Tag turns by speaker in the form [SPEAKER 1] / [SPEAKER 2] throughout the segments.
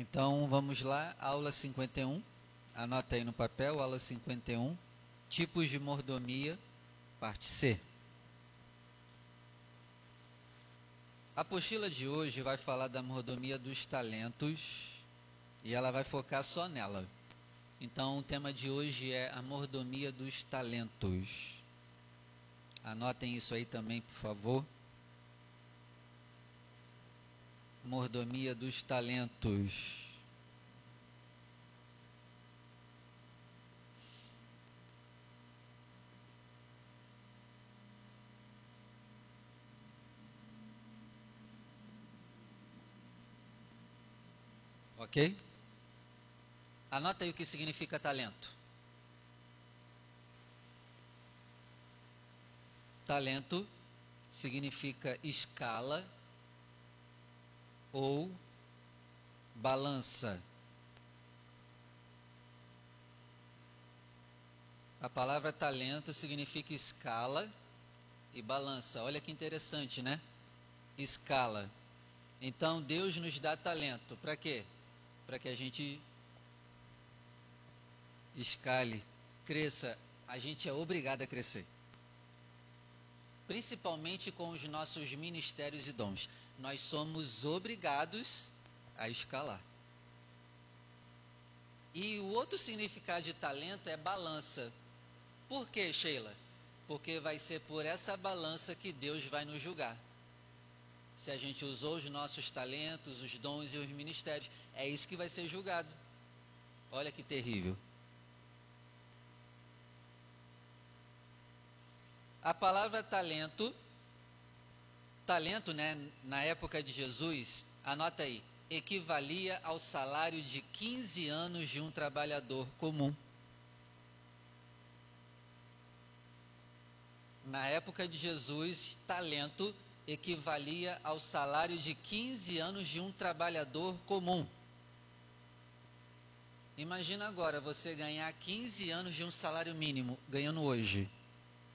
[SPEAKER 1] Então vamos lá, aula 51. Anota aí no papel, aula 51. Tipos de mordomia, parte C. A apostila de hoje vai falar da mordomia dos talentos e ela vai focar só nela. Então o tema de hoje é a mordomia dos talentos. Anotem isso aí também, por favor. Mordomia dos talentos. Ok? Anota aí o que significa talento. Talento significa escala ou balança. A palavra talento significa escala e balança. Olha que interessante, né? Escala. Então Deus nos dá talento. Para quê? Para que a gente escale, cresça. A gente é obrigado a crescer principalmente com os nossos ministérios e dons. Nós somos obrigados a escalar. E o outro significado de talento é balança. Por quê, Sheila? Porque vai ser por essa balança que Deus vai nos julgar. Se a gente usou os nossos talentos, os dons e os ministérios, é isso que vai ser julgado. Olha que terrível. A palavra talento, talento, né, na época de Jesus, anota aí, equivalia ao salário de 15 anos de um trabalhador comum. Na época de Jesus, talento equivalia ao salário de 15 anos de um trabalhador comum. Imagina agora você ganhar 15 anos de um salário mínimo, ganhando hoje.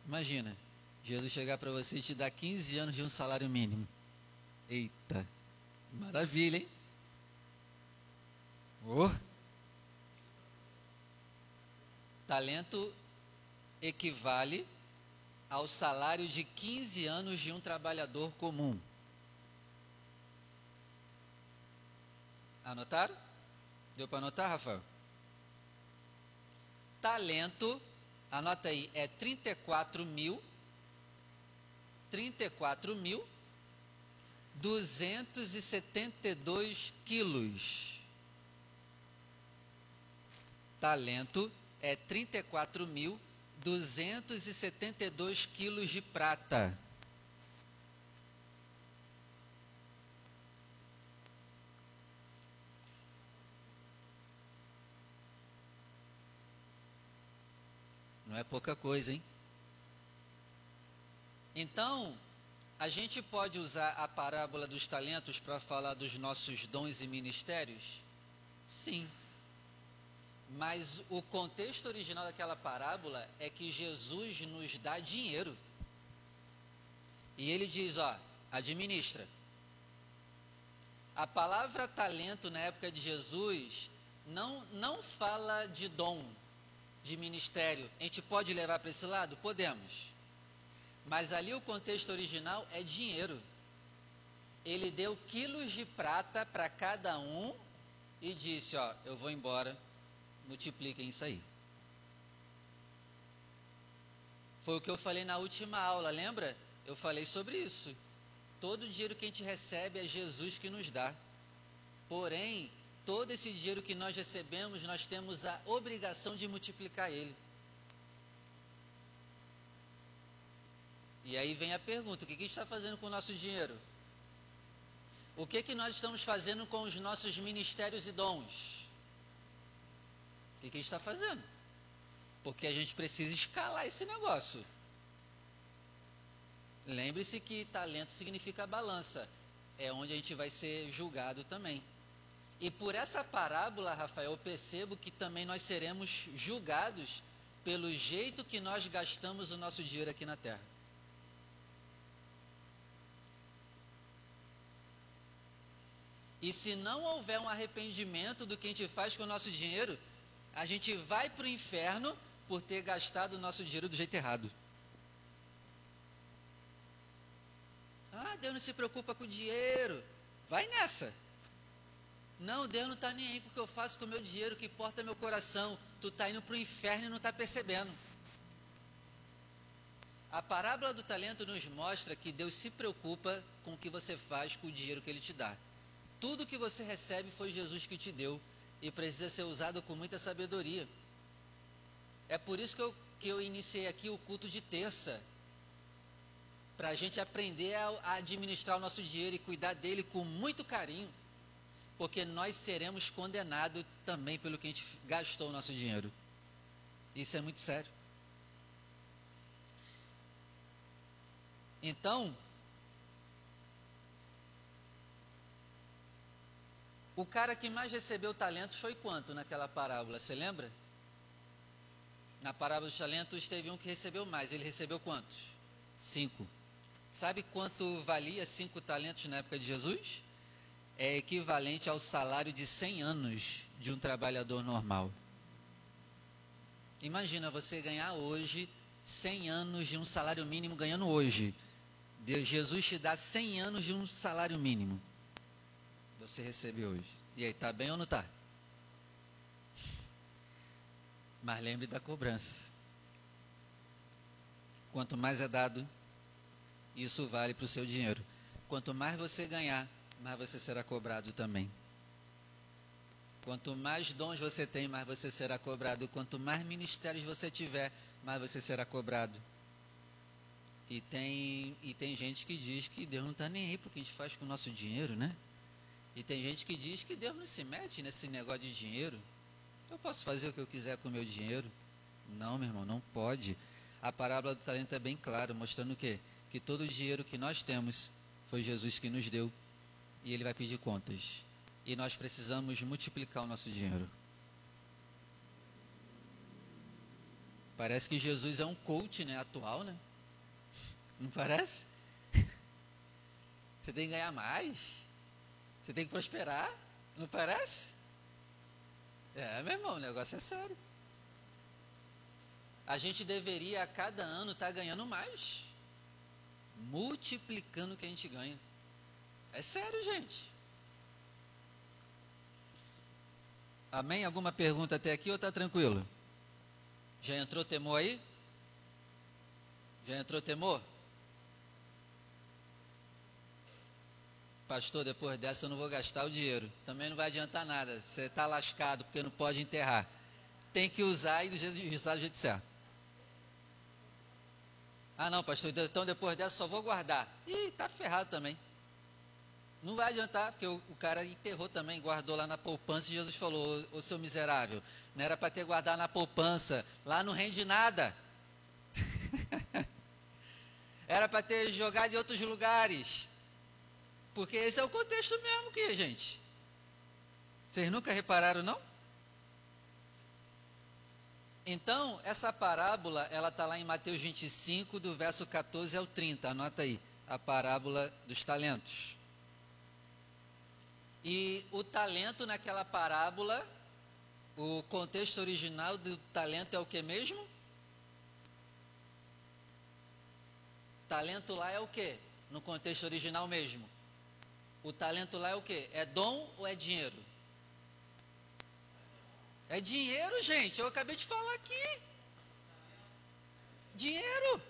[SPEAKER 1] Imagina, Jesus chegar para você e te dar 15 anos de um salário mínimo. Eita, maravilha, hein? Oh. Talento equivale ao salário de 15 anos de um trabalhador comum. Anotaram? Deu para anotar, Rafael? Talento Anota aí, é 34 mil, 34 mil, 272 quilos. Talento é 34 mil, 272 quilos de prata. Não é pouca coisa, hein? Então, a gente pode usar a parábola dos talentos para falar dos nossos dons e ministérios? Sim. Mas o contexto original daquela parábola é que Jesus nos dá dinheiro. E ele diz, ó, administra. A palavra talento na época de Jesus não, não fala de dom, de ministério, a gente pode levar para esse lado? Podemos. Mas ali o contexto original é dinheiro. Ele deu quilos de prata para cada um e disse: Ó, eu vou embora, multipliquem isso aí. Foi o que eu falei na última aula, lembra? Eu falei sobre isso. Todo o dinheiro que a gente recebe é Jesus que nos dá. Porém, todo esse dinheiro que nós recebemos, nós temos a obrigação de multiplicar ele. E aí vem a pergunta: o que está fazendo com o nosso dinheiro? O que, que nós estamos fazendo com os nossos ministérios e dons? O que, que está fazendo? Porque a gente precisa escalar esse negócio. Lembre-se que talento significa balança. É onde a gente vai ser julgado também. E por essa parábola, Rafael, eu percebo que também nós seremos julgados pelo jeito que nós gastamos o nosso dinheiro aqui na terra. E se não houver um arrependimento do que a gente faz com o nosso dinheiro, a gente vai para o inferno por ter gastado o nosso dinheiro do jeito errado. Ah, Deus não se preocupa com o dinheiro. Vai nessa. Não, Deus não está nem aí com o que eu faço com o meu dinheiro, que importa é meu coração. Tu está indo para o inferno e não está percebendo. A parábola do talento nos mostra que Deus se preocupa com o que você faz com o dinheiro que Ele te dá. Tudo que você recebe foi Jesus que te deu e precisa ser usado com muita sabedoria. É por isso que eu, que eu iniciei aqui o culto de terça para a gente aprender a, a administrar o nosso dinheiro e cuidar dele com muito carinho, porque nós seremos condenados também pelo que a gente gastou o nosso dinheiro. Isso é muito sério. Então, o cara que mais recebeu talentos foi quanto naquela parábola? Você lembra? Na parábola dos talentos teve um que recebeu mais. Ele recebeu quantos? Cinco. Sabe quanto valia cinco talentos na época de Jesus? É equivalente ao salário de 100 anos de um trabalhador normal. Imagina você ganhar hoje 100 anos de um salário mínimo ganhando hoje. Deus, Jesus te dá 100 anos de um salário mínimo. Você recebe hoje. E aí, está bem ou não está? Mas lembre da cobrança. Quanto mais é dado, isso vale para o seu dinheiro. Quanto mais você ganhar, mais você será cobrado também. Quanto mais dons você tem, mais você será cobrado. Quanto mais ministérios você tiver, mais você será cobrado. E tem, e tem gente que diz que Deus não está nem aí porque a gente faz com o nosso dinheiro, né? E tem gente que diz que Deus não se mete nesse negócio de dinheiro. Eu posso fazer o que eu quiser com o meu dinheiro? Não, meu irmão, não pode. A parábola do talento é bem clara, mostrando o quê? Que todo o dinheiro que nós temos foi Jesus que nos deu. E ele vai pedir contas. E nós precisamos multiplicar o nosso dinheiro. Parece que Jesus é um coach, né, atual, né? Não parece? Você tem que ganhar mais. Você tem que prosperar. Não parece? É, meu irmão, o negócio é sério. A gente deveria a cada ano estar tá ganhando mais. Multiplicando o que a gente ganha. É sério, gente. Amém? Alguma pergunta até aqui ou está tranquilo? Já entrou temor aí? Já entrou temor? Pastor, depois dessa eu não vou gastar o dinheiro. Também não vai adiantar nada. Você está lascado porque não pode enterrar. Tem que usar e do jeito, do jeito certo. Ah não, pastor, então depois dessa só vou guardar. Ih, tá ferrado também. Não vai adiantar, porque o, o cara enterrou também, guardou lá na poupança e Jesus falou, ô, ô seu miserável, não era para ter guardado na poupança, lá não rende nada. era para ter jogado em outros lugares. Porque esse é o contexto mesmo que, gente. Vocês nunca repararam, não? Então, essa parábola, ela está lá em Mateus 25, do verso 14 ao 30. Anota aí, a parábola dos talentos. E o talento naquela parábola, o contexto original do talento é o que mesmo? Talento lá é o que? No contexto original mesmo. O talento lá é o quê? É dom ou é dinheiro? É dinheiro, gente. Eu acabei de falar aqui. Dinheiro.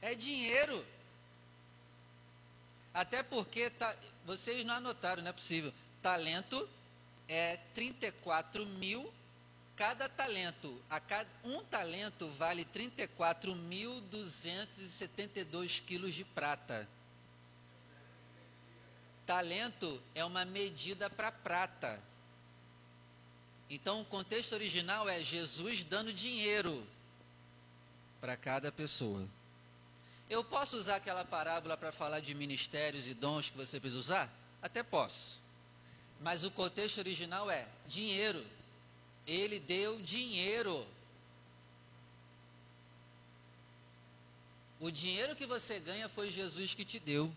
[SPEAKER 1] É dinheiro. Até porque tá, vocês não anotaram, não é possível. Talento é 34 mil cada talento. A cada, um talento vale 34.272 quilos de prata. Talento é uma medida para prata. Então o contexto original é Jesus dando dinheiro para cada pessoa. Eu posso usar aquela parábola para falar de ministérios e dons que você precisa usar? Até posso. Mas o contexto original é dinheiro. Ele deu dinheiro. O dinheiro que você ganha foi Jesus que te deu.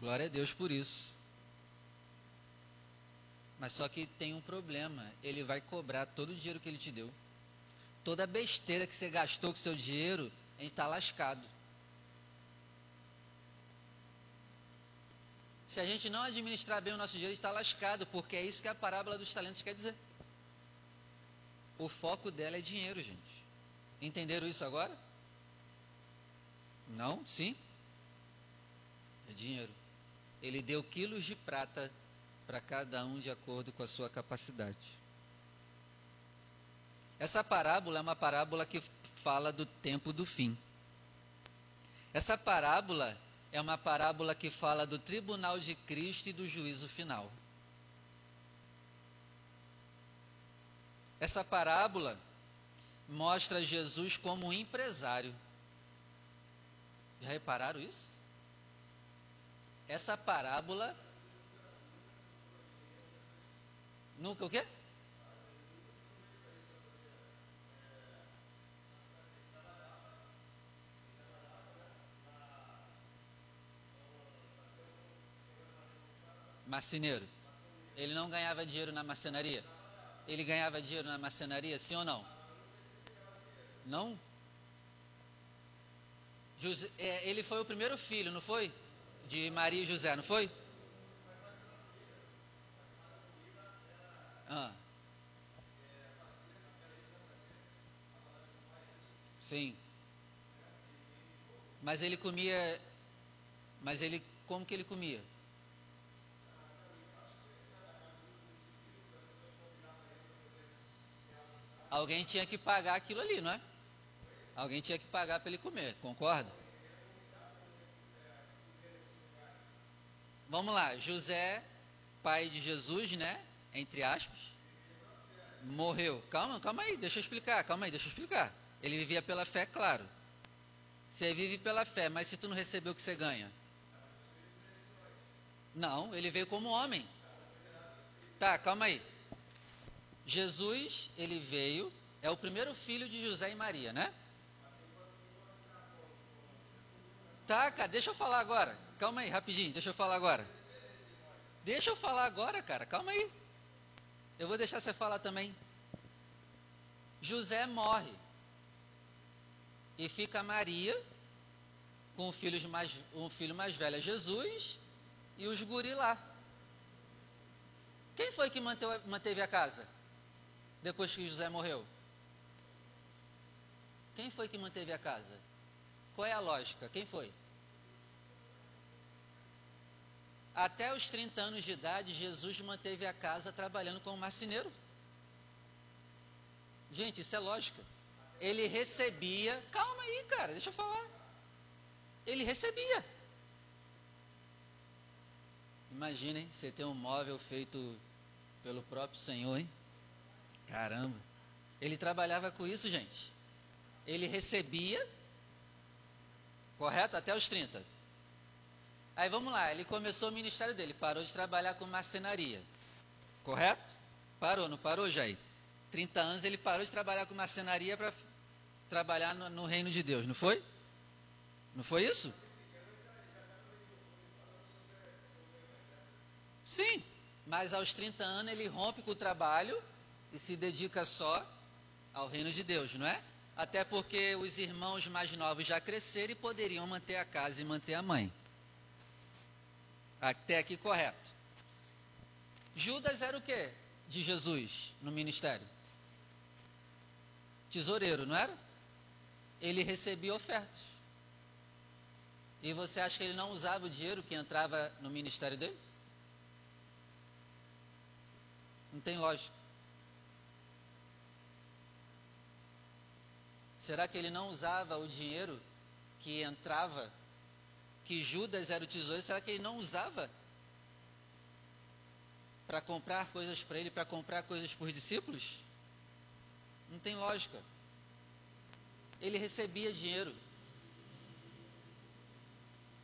[SPEAKER 1] Glória a Deus por isso. Mas só que tem um problema. Ele vai cobrar todo o dinheiro que ele te deu. Toda a besteira que você gastou com seu dinheiro, a gente está lascado. Se a gente não administrar bem o nosso dinheiro, está lascado, porque é isso que a parábola dos talentos quer dizer. O foco dela é dinheiro, gente. Entenderam isso agora? Não? Sim? É dinheiro. Ele deu quilos de prata para cada um de acordo com a sua capacidade. Essa parábola é uma parábola que fala do tempo do fim. Essa parábola é uma parábola que fala do tribunal de Cristo e do juízo final. Essa parábola mostra Jesus como um empresário. Já repararam isso? Essa parábola nunca o quê? Marceneiro. Ele não ganhava dinheiro na marcenaria? Ele ganhava dinheiro na marcenaria, sim ou não? Não? José, é, ele foi o primeiro filho, não foi? De Maria e José, não foi? Ah. Sim. Mas ele comia. Mas ele. Como que ele comia? Alguém tinha que pagar aquilo ali, não é? Alguém tinha que pagar para ele comer, concorda? Vamos lá, José, pai de Jesus, né? Entre aspas, morreu. Calma, calma aí, deixa eu explicar, calma aí, deixa eu explicar. Ele vivia pela fé, claro. Você vive pela fé, mas se tu não recebeu o que você ganha? Não, ele veio como homem. Tá, calma aí. Jesus, ele veio, é o primeiro filho de José e Maria, né? Tá, cara, deixa eu falar agora. Calma aí, rapidinho, deixa eu falar agora. Deixa eu falar agora, cara, calma aí. Eu vou deixar você falar também. José morre. E fica Maria com o filho mais, um filho mais velho, Jesus, e os guri lá. Quem foi que manteve, manteve a casa? Depois que José morreu? Quem foi que manteve a casa? Qual é a lógica? Quem foi? Até os 30 anos de idade, Jesus manteve a casa trabalhando como marceneiro. Gente, isso é lógica. Ele recebia. Calma aí, cara, deixa eu falar. Ele recebia. Imaginem você ter um móvel feito pelo próprio Senhor, hein? Caramba. Ele trabalhava com isso, gente. Ele recebia Correto? Até os 30. Aí vamos lá, ele começou o ministério dele, parou de trabalhar com marcenaria. Correto? Parou, não parou, Jair? 30 anos ele parou de trabalhar com marcenaria para trabalhar no, no, reino de Deus, não foi? Não foi isso? Sim, mas aos 30 anos ele rompe com o trabalho e se dedica só ao reino de Deus, não é? Até porque os irmãos mais novos já cresceram e poderiam manter a casa e manter a mãe. Até aqui correto. Judas era o que de Jesus no ministério? Tesoureiro, não era? Ele recebia ofertas. E você acha que ele não usava o dinheiro que entrava no ministério dele? Não tem lógica. Será que ele não usava o dinheiro que entrava, que Judas era o tesouro, será que ele não usava para comprar coisas para ele, para comprar coisas para os discípulos? Não tem lógica. Ele recebia dinheiro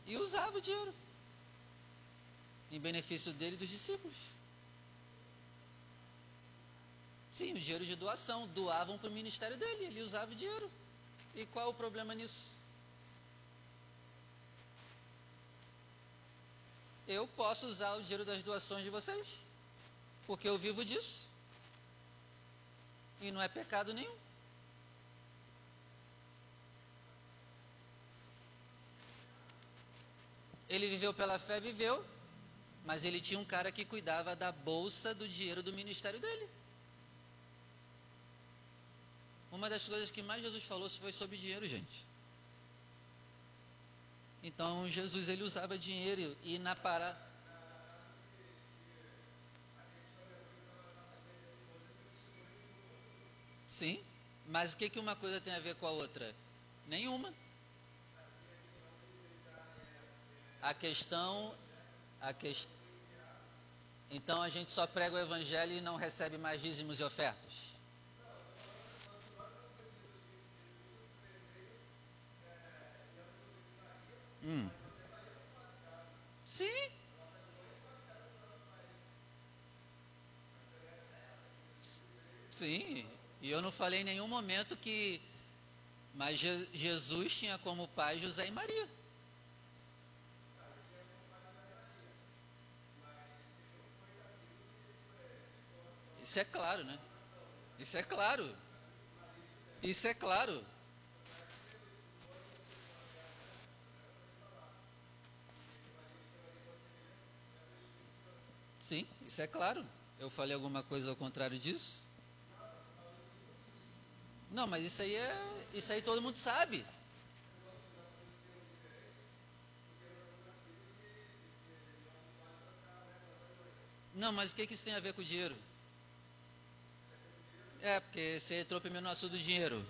[SPEAKER 1] e usava o dinheiro em benefício dele e dos discípulos. Sim, o dinheiro de doação. Doavam para o ministério dele, ele usava o dinheiro. E qual o problema nisso? Eu posso usar o dinheiro das doações de vocês, porque eu vivo disso. E não é pecado nenhum. Ele viveu pela fé, viveu, mas ele tinha um cara que cuidava da bolsa do dinheiro do ministério dele. Uma das coisas que mais Jesus falou foi sobre dinheiro, gente. Então Jesus ele usava dinheiro e na para Sim, mas o que que uma coisa tem a ver com a outra? Nenhuma. A questão a questão Então a gente só prega o evangelho e não recebe mais dízimos e ofertas. Hum. Sim. Sim. E eu não falei em nenhum momento que. Mas Je Jesus tinha como pai José e Maria. Isso é claro, né? Isso é claro. Isso é claro. Sim, isso é claro. Eu falei alguma coisa ao contrário disso? Não, mas isso aí é. Isso aí todo mundo sabe. Não, mas o que, que isso tem a ver com o dinheiro? É, porque você entrou primeiro no assunto do dinheiro.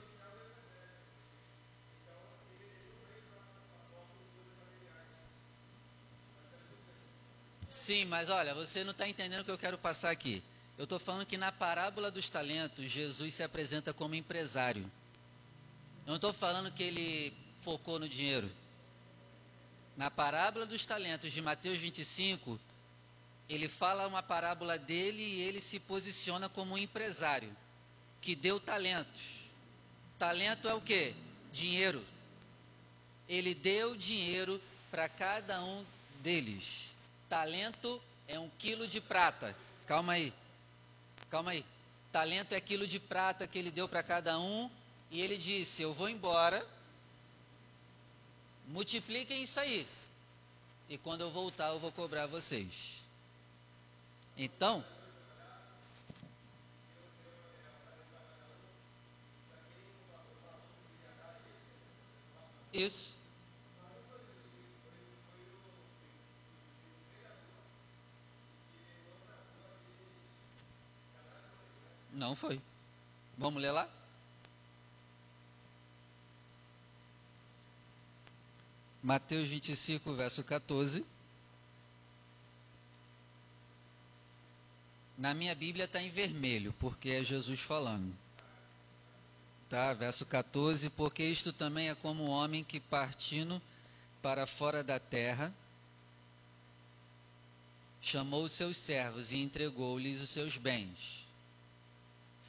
[SPEAKER 1] Sim, mas olha, você não está entendendo o que eu quero passar aqui. Eu estou falando que na parábola dos talentos, Jesus se apresenta como empresário. Eu não estou falando que ele focou no dinheiro. Na parábola dos talentos de Mateus 25, ele fala uma parábola dele e ele se posiciona como um empresário que deu talentos. Talento é o que? Dinheiro. Ele deu dinheiro para cada um deles talento é um quilo de prata. Calma aí. Calma aí. Talento é quilo de prata que ele deu para cada um. E ele disse: Eu vou embora. Multipliquem isso aí. E quando eu voltar, eu vou cobrar vocês. Então. Isso. Não foi. Vamos ler lá? Mateus 25, verso 14. Na minha Bíblia está em vermelho, porque é Jesus falando. Tá? Verso 14: Porque isto também é como um homem que partindo para fora da terra, chamou os seus servos e entregou-lhes os seus bens.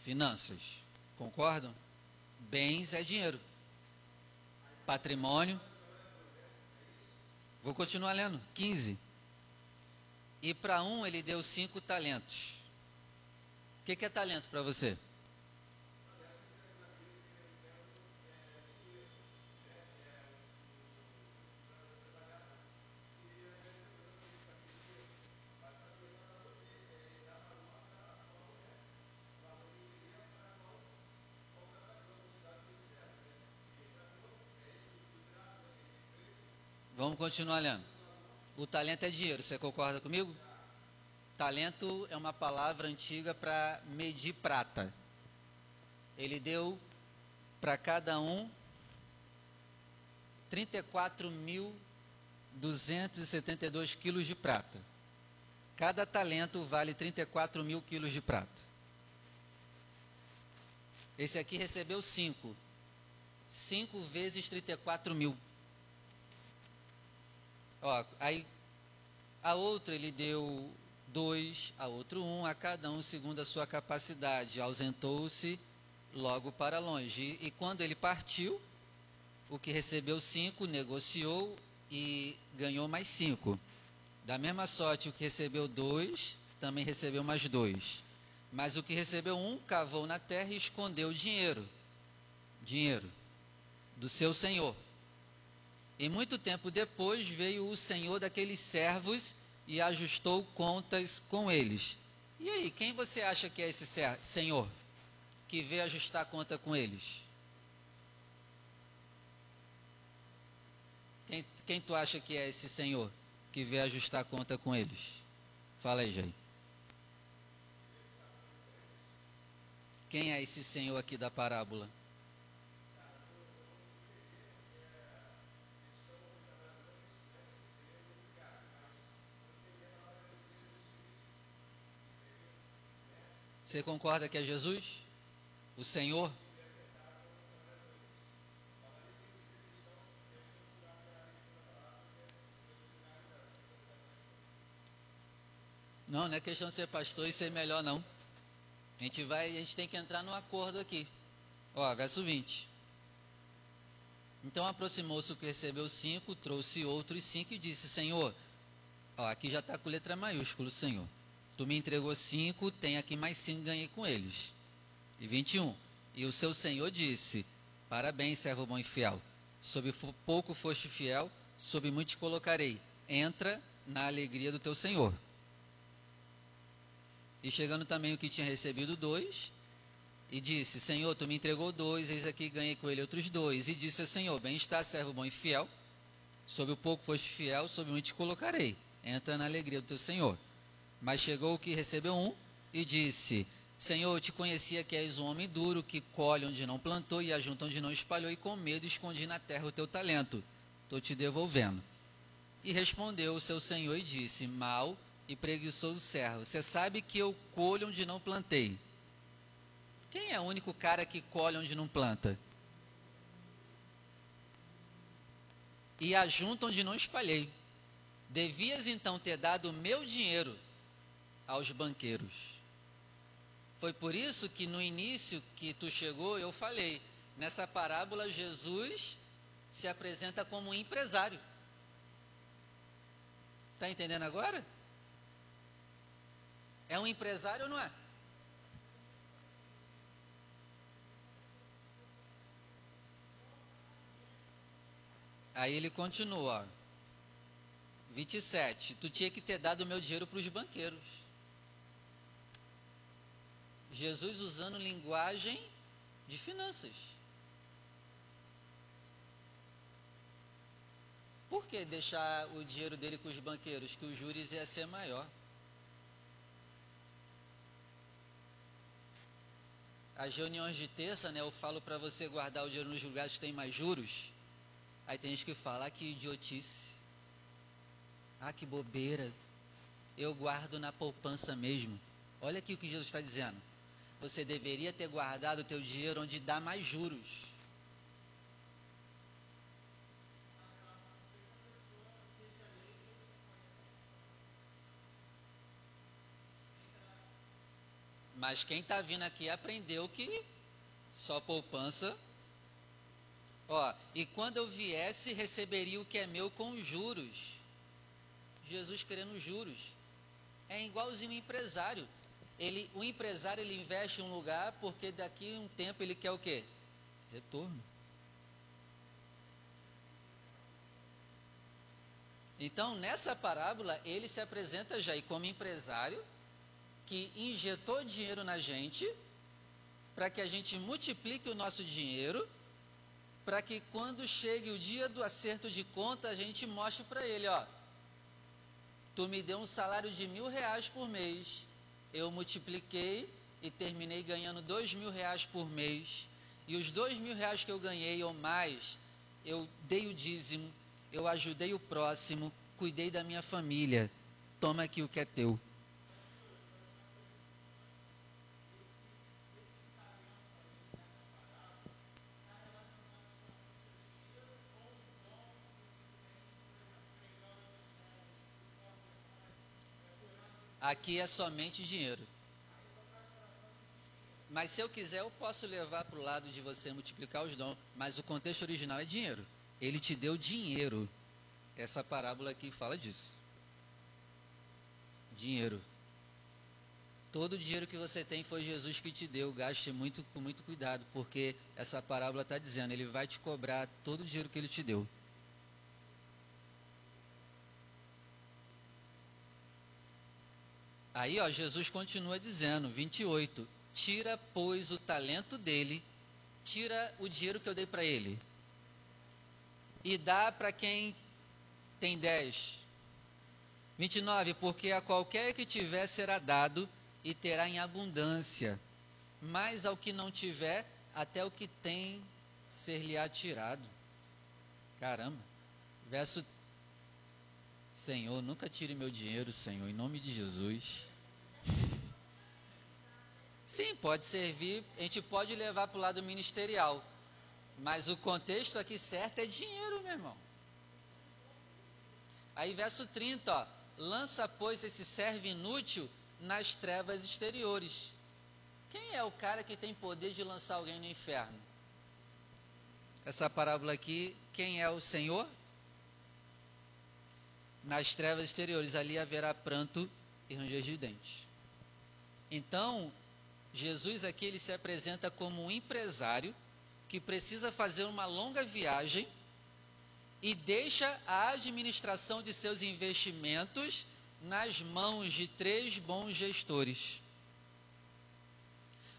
[SPEAKER 1] Finanças. Concordam? Bens é dinheiro. Patrimônio. Vou continuar lendo. 15. E para um ele deu cinco talentos. O que, que é talento para você? Vamos continuar lendo. O talento é dinheiro, você concorda comigo? Talento é uma palavra antiga para medir prata. Ele deu para cada um 34.272 quilos de prata. Cada talento vale 34 mil quilos de prata. Esse aqui recebeu 5. 5 vezes 34 mil. Ó, aí a outra ele deu dois, a outro um, a cada um segundo a sua capacidade. Ausentou-se logo para longe. E, e quando ele partiu, o que recebeu cinco negociou e ganhou mais cinco. Da mesma sorte, o que recebeu dois, também recebeu mais dois. Mas o que recebeu um, cavou na terra e escondeu o dinheiro. Dinheiro. Do seu senhor. E muito tempo depois veio o senhor daqueles servos e ajustou contas com eles. E aí, quem você acha que é esse senhor que veio ajustar conta com eles? Quem, quem tu acha que é esse senhor que veio ajustar conta com eles? Fala aí, Jair. Quem é esse senhor aqui da parábola? Você concorda que é Jesus? O Senhor? Não, não é questão de ser pastor e ser melhor, não. A gente vai, a gente tem que entrar num acordo aqui. Ó, verso 20. Então aproximou-se o que recebeu cinco, trouxe outros cinco e disse: Senhor, ó, aqui já está com letra maiúscula, Senhor. Tu me entregou cinco, tem aqui mais cinco, ganhei com eles. E 21. E o seu senhor disse: Parabéns, servo bom e fiel. Sobre pouco foste fiel, sobre muito te colocarei. Entra na alegria do teu senhor. E chegando também o que tinha recebido dois, e disse: Senhor, tu me entregou dois, eis aqui ganhei com ele outros dois. E disse ao Senhor: Bem está, servo bom e fiel. Sobre o pouco foste fiel, sobre muito te colocarei. Entra na alegria do teu Senhor. Mas chegou o que recebeu um e disse: Senhor, eu te conhecia que és um homem duro, que colhe onde não plantou e ajunta onde não espalhou, e com medo escondi na terra o teu talento. Estou te devolvendo. E respondeu o seu senhor e disse: Mal e preguiçoso servo, você sabe que eu colho onde não plantei. Quem é o único cara que colhe onde não planta? E ajunta onde não espalhei. Devias então ter dado o meu dinheiro aos banqueiros. Foi por isso que no início que tu chegou, eu falei, nessa parábola Jesus se apresenta como um empresário. Está entendendo agora? É um empresário ou não é? Aí ele continua, ó. 27. Tu tinha que ter dado o meu dinheiro para os banqueiros. Jesus usando linguagem de finanças. Por que deixar o dinheiro dele com os banqueiros? Que os juros ia ser maior. As reuniões de terça, né, eu falo para você guardar o dinheiro nos lugares que tem mais juros. Aí tem gente que fala, ah, que idiotice. Ah, que bobeira. Eu guardo na poupança mesmo. Olha aqui o que Jesus está dizendo. Você deveria ter guardado o teu dinheiro onde dá mais juros. Mas quem está vindo aqui aprendeu que só poupança. Ó, e quando eu viesse, receberia o que é meu com juros. Jesus querendo juros. É igualzinho empresário ele, o empresário ele investe em um lugar porque daqui a um tempo ele quer o quê? Retorno. Então, nessa parábola, ele se apresenta já como empresário que injetou dinheiro na gente para que a gente multiplique o nosso dinheiro, para que quando chegue o dia do acerto de conta, a gente mostre para ele, ó, tu me deu um salário de mil reais por mês, eu multipliquei e terminei ganhando dois mil reais por mês. E os dois mil reais que eu ganhei ou mais, eu dei o dízimo, eu ajudei o próximo, cuidei da minha família. Toma aqui o que é teu. Aqui é somente dinheiro. Mas se eu quiser, eu posso levar para o lado de você multiplicar os dons. Mas o contexto original é dinheiro. Ele te deu dinheiro. Essa parábola aqui fala disso. Dinheiro. Todo o dinheiro que você tem foi Jesus que te deu. Gaste muito, com muito cuidado, porque essa parábola está dizendo, ele vai te cobrar todo o dinheiro que ele te deu. Aí, ó, Jesus continua dizendo, 28, tira, pois, o talento dele, tira o dinheiro que eu dei para ele, e dá para quem tem 10. 29, porque a qualquer que tiver será dado e terá em abundância, mas ao que não tiver, até o que tem ser-lhe-á tirado. Caramba. Verso Senhor, nunca tire meu dinheiro, Senhor, em nome de Jesus. Sim, pode servir, a gente pode levar para o lado ministerial, mas o contexto aqui certo é dinheiro, meu irmão. Aí, verso 30, ó, lança, pois, esse servo inútil nas trevas exteriores. Quem é o cara que tem poder de lançar alguém no inferno? Essa parábola aqui, quem é o Senhor? nas trevas exteriores, ali haverá pranto e ranger de dentes. Então, Jesus aqui ele se apresenta como um empresário que precisa fazer uma longa viagem e deixa a administração de seus investimentos nas mãos de três bons gestores.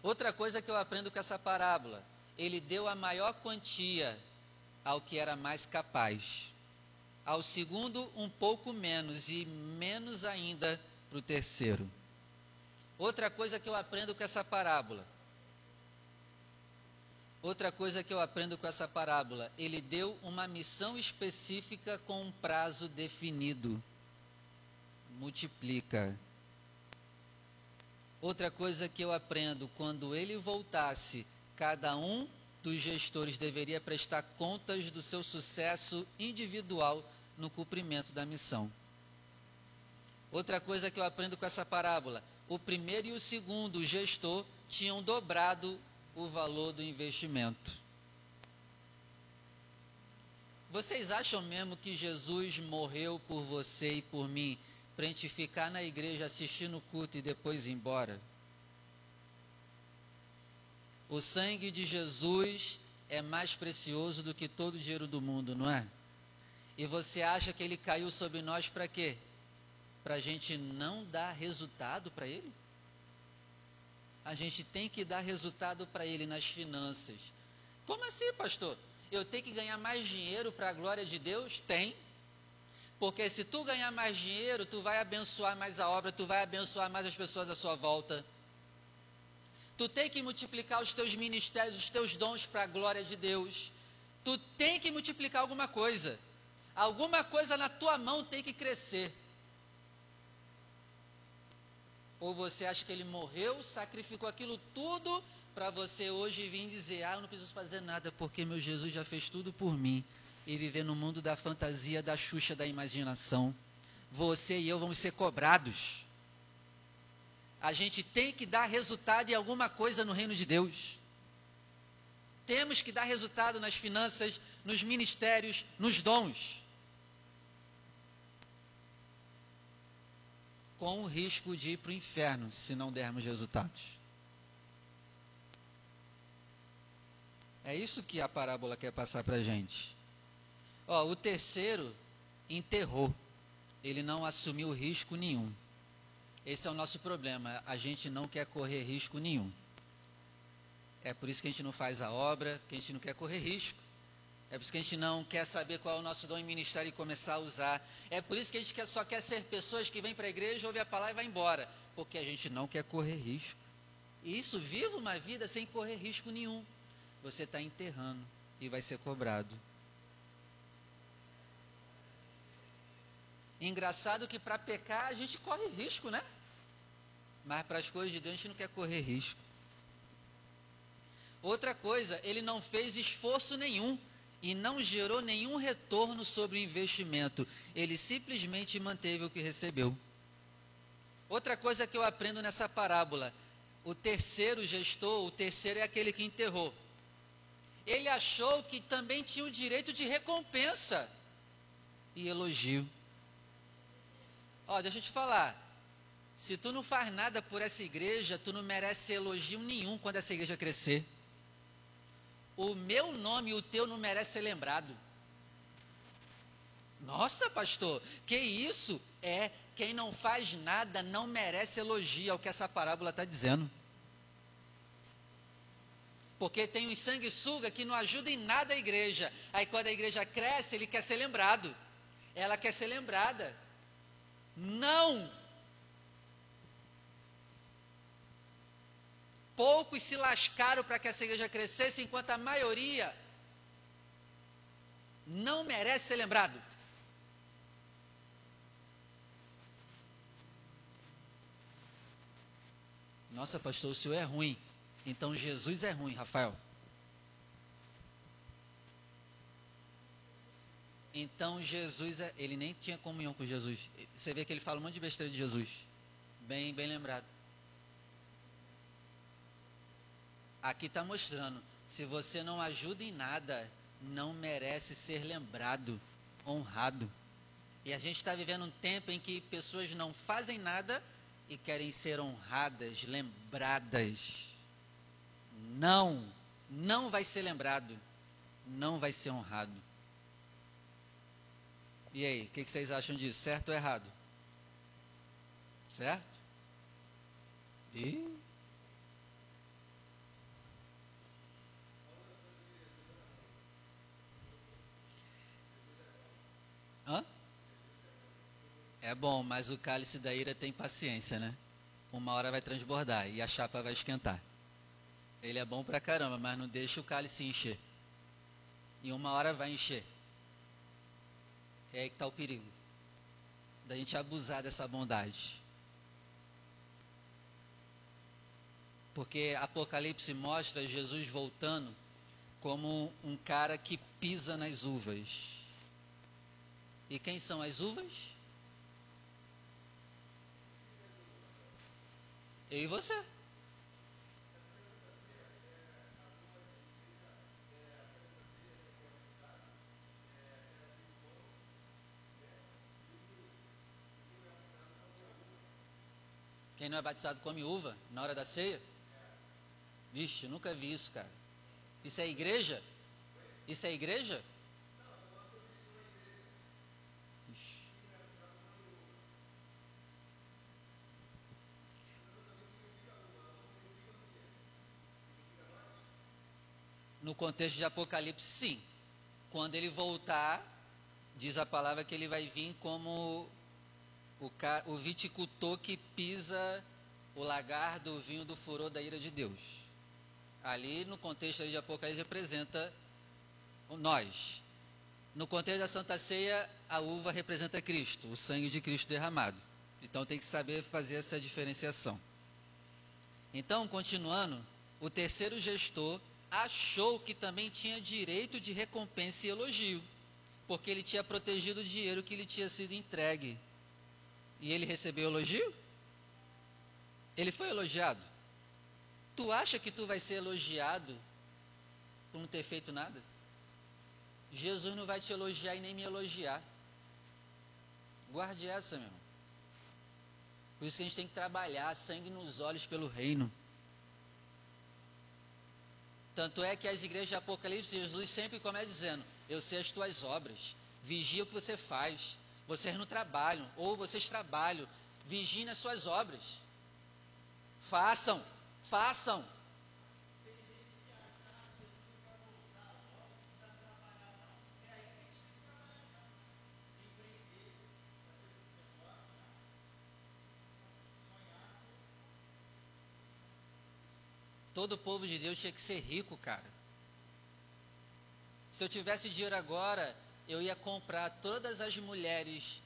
[SPEAKER 1] Outra coisa que eu aprendo com essa parábola, ele deu a maior quantia ao que era mais capaz ao segundo um pouco menos e menos ainda para o terceiro. Outra coisa que eu aprendo com essa parábola. Outra coisa que eu aprendo com essa parábola, ele deu uma missão específica com um prazo definido. Multiplica. Outra coisa que eu aprendo, quando ele voltasse, cada um dos gestores deveria prestar contas do seu sucesso individual no cumprimento da missão. Outra coisa que eu aprendo com essa parábola: o primeiro e o segundo gestor tinham dobrado o valor do investimento. Vocês acham mesmo que Jesus morreu por você e por mim para a gente ficar na igreja assistindo o culto e depois ir embora? O sangue de Jesus é mais precioso do que todo o dinheiro do mundo, não é? E você acha que ele caiu sobre nós para quê? Para a gente não dar resultado para ele? A gente tem que dar resultado para ele nas finanças. Como assim, pastor? Eu tenho que ganhar mais dinheiro para a glória de Deus? Tem. Porque se tu ganhar mais dinheiro, tu vai abençoar mais a obra, tu vai abençoar mais as pessoas à sua volta. Tu tem que multiplicar os teus ministérios, os teus dons para a glória de Deus. Tu tem que multiplicar alguma coisa. Alguma coisa na tua mão tem que crescer. Ou você acha que ele morreu, sacrificou aquilo tudo para você hoje vir dizer: Ah, eu não preciso fazer nada porque meu Jesus já fez tudo por mim. E viver no mundo da fantasia, da xuxa, da imaginação. Você e eu vamos ser cobrados. A gente tem que dar resultado em alguma coisa no reino de Deus. Temos que dar resultado nas finanças, nos ministérios, nos dons. Com o risco de ir para o inferno se não dermos resultados. É isso que a parábola quer passar para a gente. Ó, o terceiro enterrou, ele não assumiu risco nenhum. Esse é o nosso problema, a gente não quer correr risco nenhum. É por isso que a gente não faz a obra, que a gente não quer correr risco. É por isso que a gente não quer saber qual é o nosso dom em ministério e começar a usar. É por isso que a gente só quer ser pessoas que vêm para a igreja, ouvem a palavra e vai embora. Porque a gente não quer correr risco. E isso, viva uma vida sem correr risco nenhum. Você está enterrando e vai ser cobrado. Engraçado que para pecar a gente corre risco, né? Mas para as coisas de Deus a gente não quer correr risco. Outra coisa, ele não fez esforço nenhum e não gerou nenhum retorno sobre o investimento. Ele simplesmente manteve o que recebeu. Outra coisa que eu aprendo nessa parábola: o terceiro gestor, o terceiro é aquele que enterrou. Ele achou que também tinha o direito de recompensa e elogio. Ó, deixa eu te falar. Se tu não faz nada por essa igreja, tu não merece elogio nenhum quando essa igreja crescer. O meu nome e o teu não merece ser lembrado. Nossa, pastor, que isso? É, quem não faz nada não merece elogio, é o que essa parábola está dizendo. Porque tem um sanguessuga que não ajuda em nada a igreja. Aí quando a igreja cresce, ele quer ser lembrado. Ela quer ser lembrada. Não! Poucos se lascaram para que essa igreja crescesse, enquanto a maioria não merece ser lembrado. Nossa, pastor, o senhor é ruim. Então Jesus é ruim, Rafael. Então Jesus, é, ele nem tinha comunhão com Jesus. Você vê que ele fala um monte de besteira de Jesus. Bem, bem lembrado. Aqui está mostrando, se você não ajuda em nada, não merece ser lembrado, honrado. E a gente está vivendo um tempo em que pessoas não fazem nada e querem ser honradas, lembradas. Não, não vai ser lembrado, não vai ser honrado. E aí, o que, que vocês acham disso? Certo ou errado? Certo? E É bom, mas o cálice da ira tem paciência, né? Uma hora vai transbordar e a chapa vai esquentar. Ele é bom pra caramba, mas não deixa o cálice encher. E uma hora vai encher. É aí que está o perigo. Da gente abusar dessa bondade. Porque Apocalipse mostra Jesus voltando como um cara que pisa nas uvas. E quem são as uvas? Eu e você. Quem não é batizado come uva na hora da ceia? Vixe, nunca vi isso, cara. Isso é igreja? Isso é igreja? No contexto de Apocalipse, sim. Quando ele voltar, diz a palavra que ele vai vir como o, o viticultor que pisa o lagar do vinho do furor da ira de Deus. Ali, no contexto de Apocalipse, representa nós. No contexto da Santa Ceia, a uva representa Cristo, o sangue de Cristo derramado. Então tem que saber fazer essa diferenciação. Então, continuando, o terceiro gestor achou que também tinha direito de recompensa e elogio, porque ele tinha protegido o dinheiro que lhe tinha sido entregue e ele recebeu elogio? Ele foi elogiado? Tu acha que tu vai ser elogiado por não ter feito nada? Jesus não vai te elogiar e nem me elogiar. Guarde essa, meu irmão. Por isso que a gente tem que trabalhar sangue nos olhos pelo reino. Tanto é que as igrejas de Apocalipse, Jesus sempre começa dizendo: Eu sei as tuas obras, vigia o que você faz, vocês não trabalham, ou vocês trabalham, vigiem as suas obras. Façam, façam. Todo povo de Deus tinha que ser rico, cara. Se eu tivesse dinheiro agora, eu ia comprar todas as mulheres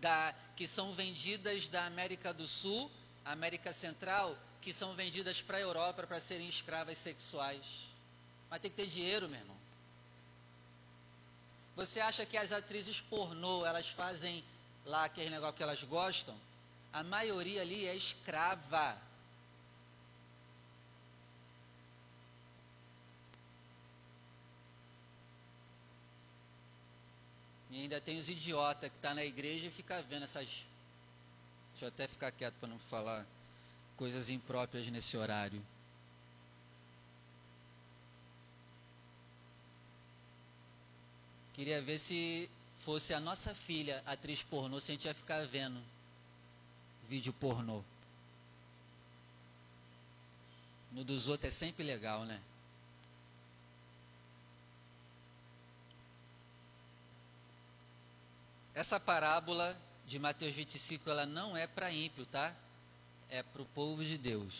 [SPEAKER 1] da, que são vendidas da América do Sul, América Central, que são vendidas para a Europa para serem escravas sexuais. Mas tem que ter dinheiro, meu irmão. Você acha que as atrizes pornô, elas fazem lá aquele negócio que elas gostam? A maioria ali é escrava. E ainda tem os idiotas que tá na igreja e fica vendo essas Deixa eu até ficar quieto para não falar coisas impróprias nesse horário. Queria ver se fosse a nossa filha atriz pornô, se a gente ia ficar vendo vídeo pornô. No dos outros é sempre legal, né? Essa parábola de Mateus 25, ela não é para ímpio, tá? É para o povo de Deus.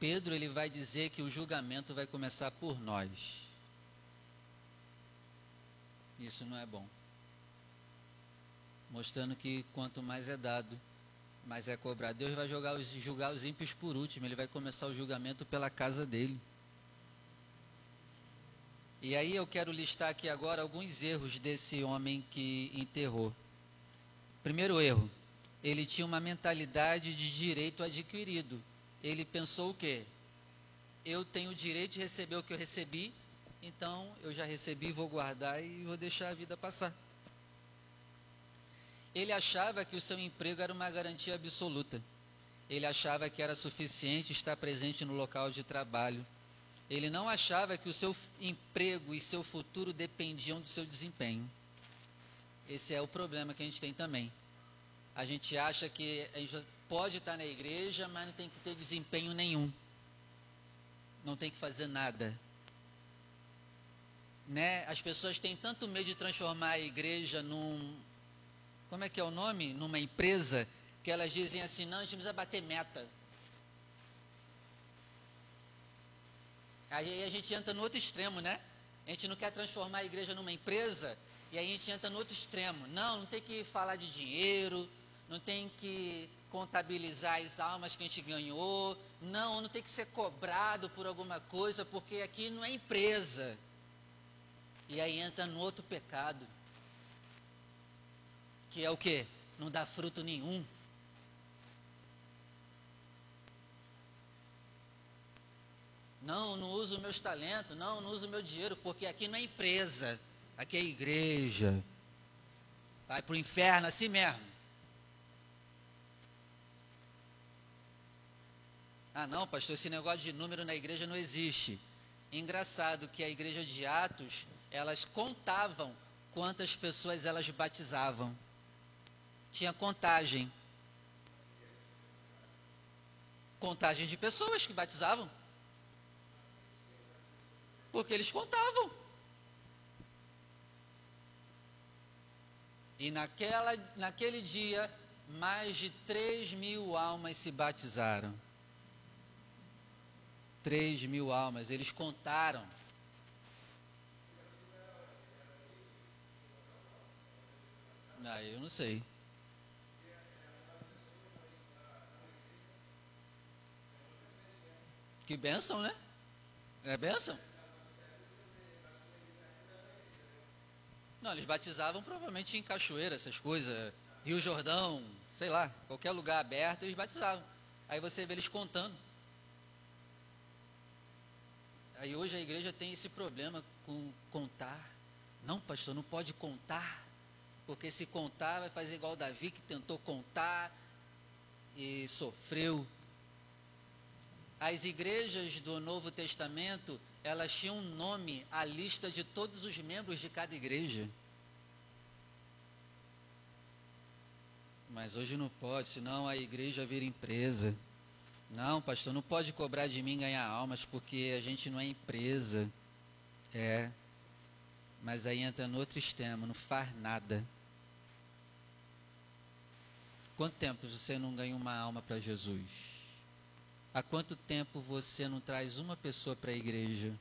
[SPEAKER 1] Pedro ele vai dizer que o julgamento vai começar por nós. Isso não é bom. Mostrando que quanto mais é dado, mais é cobrado. Deus vai julgar os, julgar os ímpios por último, ele vai começar o julgamento pela casa dele. E aí eu quero listar aqui agora alguns erros desse homem que enterrou. Primeiro erro, ele tinha uma mentalidade de direito adquirido. Ele pensou o quê? Eu tenho o direito de receber o que eu recebi, então eu já recebi, vou guardar e vou deixar a vida passar. Ele achava que o seu emprego era uma garantia absoluta. Ele achava que era suficiente estar presente no local de trabalho ele não achava que o seu emprego e seu futuro dependiam do seu desempenho. Esse é o problema que a gente tem também. A gente acha que a gente pode estar na igreja, mas não tem que ter desempenho nenhum. Não tem que fazer nada. Né? As pessoas têm tanto medo de transformar a igreja num. Como é que é o nome? Numa empresa, que elas dizem assim: não, a gente precisa bater meta. Aí a gente entra no outro extremo, né? A gente não quer transformar a igreja numa empresa, e aí a gente entra no outro extremo. Não, não tem que falar de dinheiro, não tem que contabilizar as almas que a gente ganhou, não, não tem que ser cobrado por alguma coisa, porque aqui não é empresa. E aí entra no outro pecado, que é o que? Não dá fruto nenhum. Não, não uso meus talentos, não, não uso meu dinheiro, porque aqui não é empresa, aqui é igreja. Vai para o inferno assim mesmo. Ah, não, pastor, esse negócio de número na igreja não existe. Engraçado que a igreja de Atos, elas contavam quantas pessoas elas batizavam. Tinha contagem. Contagem de pessoas que batizavam. Porque eles contavam. E naquela, naquele dia, mais de 3 mil almas se batizaram. 3 mil almas, eles contaram. Ah, eu não sei. Que benção, né? É benção? Não, eles batizavam provavelmente em cachoeira, essas coisas, Rio Jordão, sei lá, qualquer lugar aberto, eles batizavam. Aí você vê eles contando. Aí hoje a igreja tem esse problema com contar. Não, pastor, não pode contar. Porque se contar vai fazer igual Davi que tentou contar e sofreu. As igrejas do Novo Testamento elas tinham um nome, a lista de todos os membros de cada igreja. Mas hoje não pode, senão a igreja vira empresa. Não, pastor, não pode cobrar de mim ganhar almas, porque a gente não é empresa. É. Mas aí entra no outro extremo, não faz nada. Quanto tempo você não ganha uma alma para Jesus? Há quanto tempo você não traz uma pessoa para a igreja?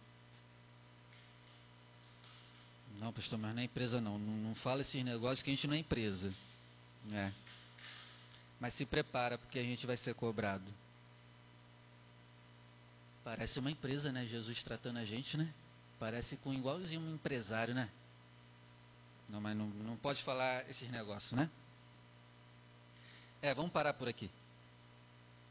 [SPEAKER 1] Não, pastor, mas não é empresa não. não. Não fala esses negócios que a gente não é empresa. É. Mas se prepara porque a gente vai ser cobrado. Parece uma empresa, né? Jesus tratando a gente, né? Parece com igualzinho um empresário, né? Não, mas não, não pode falar esses negócios, né? É, vamos parar por aqui.